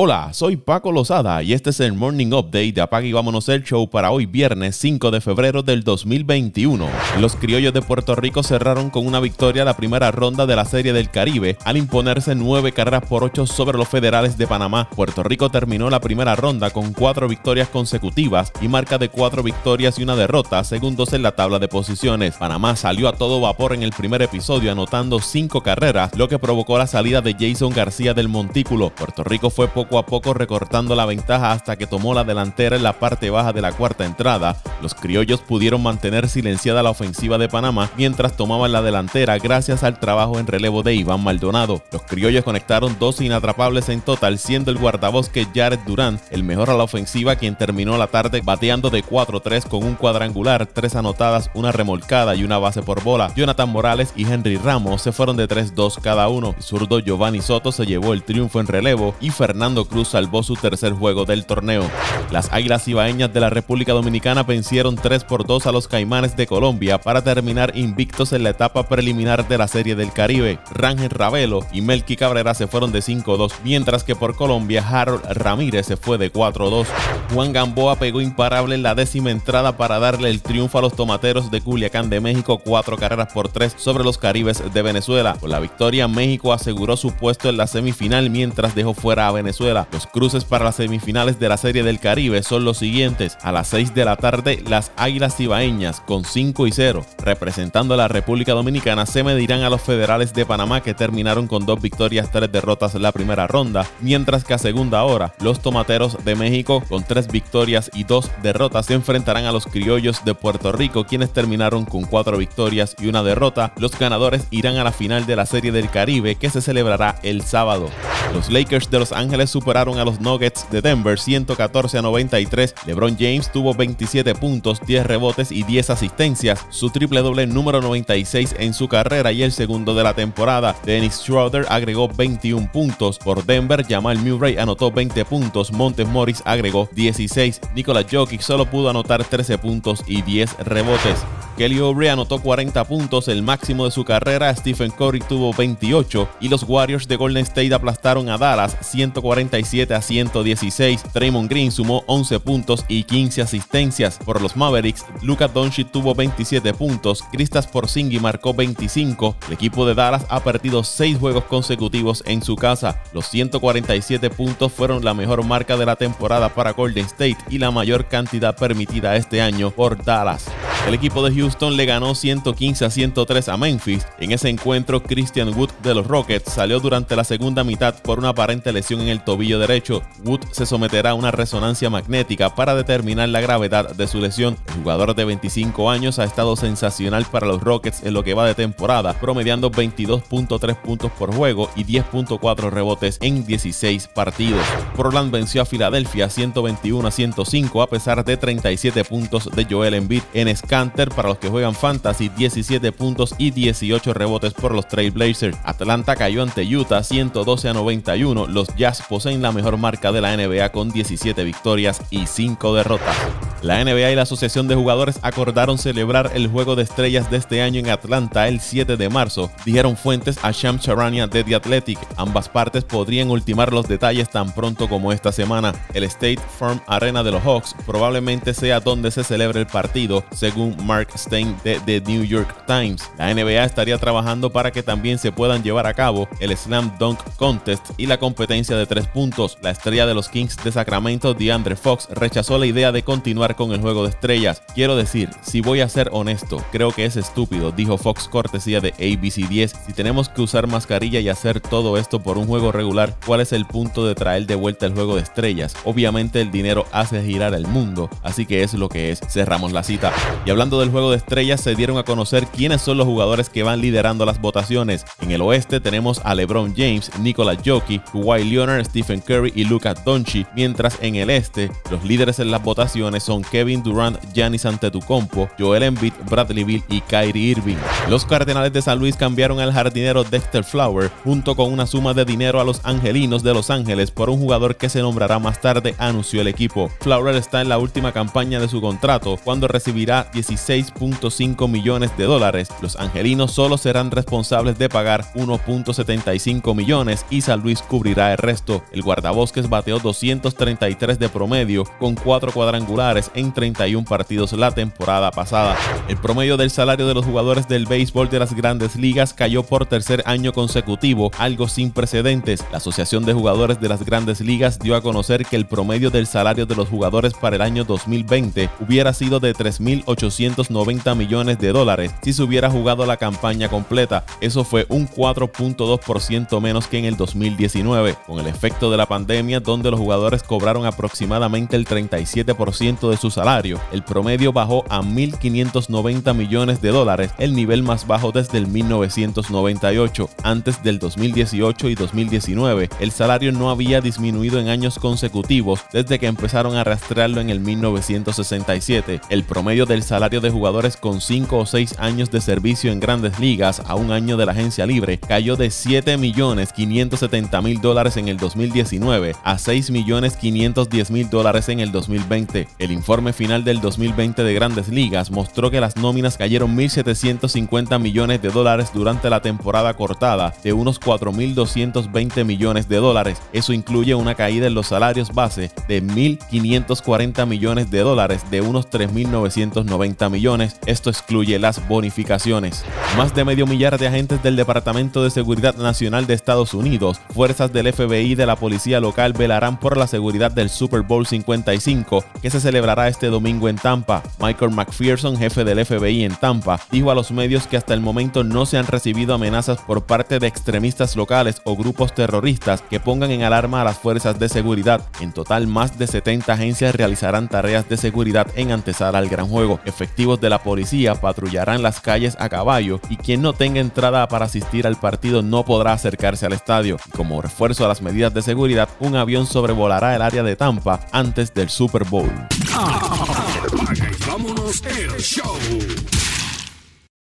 Hola, soy Paco Lozada y este es el Morning Update de Apague y Vámonos el Show para hoy viernes 5 de febrero del 2021. Los criollos de Puerto Rico cerraron con una victoria la primera ronda de la Serie del Caribe al imponerse 9 carreras por 8 sobre los federales de Panamá. Puerto Rico terminó la primera ronda con 4 victorias consecutivas y marca de 4 victorias y una derrota, segundos en la tabla de posiciones. Panamá salió a todo vapor en el primer episodio anotando 5 carreras, lo que provocó la salida de Jason García del Montículo. Puerto Rico fue poco poco a poco recortando la ventaja hasta que tomó la delantera en la parte baja de la cuarta entrada. Los criollos pudieron mantener silenciada la ofensiva de Panamá mientras tomaban la delantera gracias al trabajo en relevo de Iván Maldonado. Los criollos conectaron dos inatrapables en total, siendo el guardabosque Jared Durán el mejor a la ofensiva quien terminó la tarde bateando de 4-3 con un cuadrangular, tres anotadas, una remolcada y una base por bola. Jonathan Morales y Henry Ramos se fueron de 3-2 cada uno. Zurdo Giovanni Soto se llevó el triunfo en relevo y Fernando Cruz salvó su tercer juego del torneo. Las Águilas Ibaeñas de la República Dominicana vencieron 3 por 2 a los Caimanes de Colombia para terminar invictos en la etapa preliminar de la Serie del Caribe. Rangel Ravelo y Melky Cabrera se fueron de 5-2, mientras que por Colombia Harold Ramírez se fue de 4-2. Juan Gamboa pegó imparable en la décima entrada para darle el triunfo a los tomateros de Culiacán de México, 4 carreras por 3 sobre los Caribes de Venezuela. Con la victoria, México aseguró su puesto en la semifinal mientras dejó fuera a Venezuela los cruces para las semifinales de la Serie del Caribe son los siguientes. A las 6 de la tarde, las Águilas Ibaeñas con 5 y 0, representando a la República Dominicana, se medirán a los federales de Panamá que terminaron con dos victorias, tres derrotas en la primera ronda, mientras que a segunda hora, los Tomateros de México con tres victorias y dos derrotas se enfrentarán a los Criollos de Puerto Rico, quienes terminaron con cuatro victorias y una derrota. Los ganadores irán a la final de la Serie del Caribe que se celebrará el sábado. Los Lakers de Los Ángeles superaron a los Nuggets de Denver 114 a 93. LeBron James tuvo 27 puntos, 10 rebotes y 10 asistencias, su triple doble número 96 en su carrera y el segundo de la temporada. Dennis Schroeder agregó 21 puntos. Por Denver, Jamal Murray anotó 20 puntos, Montes Morris agregó 16. Nikola Jokic solo pudo anotar 13 puntos y 10 rebotes. Kelly Oubre anotó 40 puntos, el máximo de su carrera. Stephen Curry tuvo 28 y los Warriors de Golden State aplastaron a Dallas 147 a 116. Draymond Green sumó 11 puntos y 15 asistencias. Por los Mavericks, Luka Doncic tuvo 27 puntos, Kristaps Porzingis marcó 25. El equipo de Dallas ha perdido 6 juegos consecutivos en su casa. Los 147 puntos fueron la mejor marca de la temporada para Golden State y la mayor cantidad permitida este año por Dallas. El equipo de Houston le ganó 115 a 103 a Memphis. En ese encuentro, Christian Wood de los Rockets salió durante la segunda mitad por una aparente lesión en el tobillo derecho. Wood se someterá a una resonancia magnética para determinar la gravedad de su lesión. El jugador de 25 años ha estado sensacional para los Rockets en lo que va de temporada, promediando 22.3 puntos por juego y 10.4 rebotes en 16 partidos. Portland venció a Filadelfia 121 a 105 a pesar de 37 puntos de Joel Embiid en Canter para los que juegan fantasy, 17 puntos y 18 rebotes por los Trailblazers. Atlanta cayó ante Utah 112 a 91. Los Jazz poseen la mejor marca de la NBA con 17 victorias y 5 derrotas. La NBA y la Asociación de Jugadores acordaron celebrar el Juego de Estrellas de este año en Atlanta el 7 de marzo, dijeron fuentes a Sham Charania de The Athletic. Ambas partes podrían ultimar los detalles tan pronto como esta semana. El State Farm Arena de los Hawks probablemente sea donde se celebre el partido, según Mark Stein de The New York Times. La NBA estaría trabajando para que también se puedan llevar a cabo el Slam Dunk Contest y la competencia de tres puntos. La estrella de los Kings de Sacramento, DeAndre Fox, rechazó la idea de continuar con el juego de estrellas. Quiero decir, si voy a ser honesto, creo que es estúpido, dijo Fox cortesía de ABC10. Si tenemos que usar mascarilla y hacer todo esto por un juego regular, ¿cuál es el punto de traer de vuelta el juego de estrellas? Obviamente el dinero hace girar el mundo, así que es lo que es. Cerramos la cita. Y hablando del juego de estrellas, se dieron a conocer quiénes son los jugadores que van liderando las votaciones. En el oeste tenemos a LeBron James, Nikola Jokic, Kawhi Leonard, Stephen Curry y Luka Doncic, mientras en el este los líderes en las votaciones son Kevin Durant, Giannis Antetokounmpo, Joel Embiid, Bradley Bill y Kyrie Irving. Los Cardenales de San Luis cambiaron al jardinero Dexter Flower junto con una suma de dinero a los Angelinos de Los Ángeles por un jugador que se nombrará más tarde, anunció el equipo. Flower está en la última campaña de su contrato cuando recibirá 16.5 millones de dólares. Los Angelinos solo serán responsables de pagar 1.75 millones y San Luis cubrirá el resto. El guardabosques bateó 233 de promedio con 4 cuadrangulares en 31 partidos la temporada pasada. El promedio del salario de los jugadores del béisbol de las grandes ligas cayó por tercer año consecutivo, algo sin precedentes. La Asociación de Jugadores de las Grandes Ligas dio a conocer que el promedio del salario de los jugadores para el año 2020 hubiera sido de 3.890 millones de dólares si se hubiera jugado la campaña completa. Eso fue un 4.2% menos que en el 2019, con el efecto de la pandemia donde los jugadores cobraron aproximadamente el 37% de su salario. El promedio bajó a 1.590 millones de dólares, el nivel más bajo desde el 1998. Antes del 2018 y 2019, el salario no había disminuido en años consecutivos desde que empezaron a rastrearlo en el 1967. El promedio del salario de jugadores con 5 o 6 años de servicio en grandes ligas a un año de la agencia libre cayó de 7.570.000 dólares en el 2019 a 6.510.000 dólares en el 2020. El informe final del 2020 de grandes ligas mostró que las nóminas cayeron 1.750 millones de dólares durante la temporada cortada de unos 4.220 millones de dólares. Eso incluye una caída en los salarios base de 1.540 millones de dólares de unos 3.990 millones. Esto excluye las bonificaciones. Más de medio millar de agentes del Departamento de Seguridad Nacional de Estados Unidos, fuerzas del FBI y de la policía local velarán por la seguridad del Super Bowl 55 que se celebrará este domingo en Tampa. Michael McPherson, jefe del FBI en Tampa, dijo a los medios que hasta el momento no se han recibido amenazas por parte de extremistas locales o grupos terroristas que pongan en alarma a las fuerzas de seguridad. En total, más de 70 agencias realizarán tareas de seguridad en antesala al gran juego. Efectivos de la policía patrullarán las calles a caballo y quien no tenga entrada para asistir al partido no podrá acercarse al estadio. como refuerzo a las medidas de seguridad, un avión sobrevolará el área de Tampa antes del Super Bowl. Vámonos el show.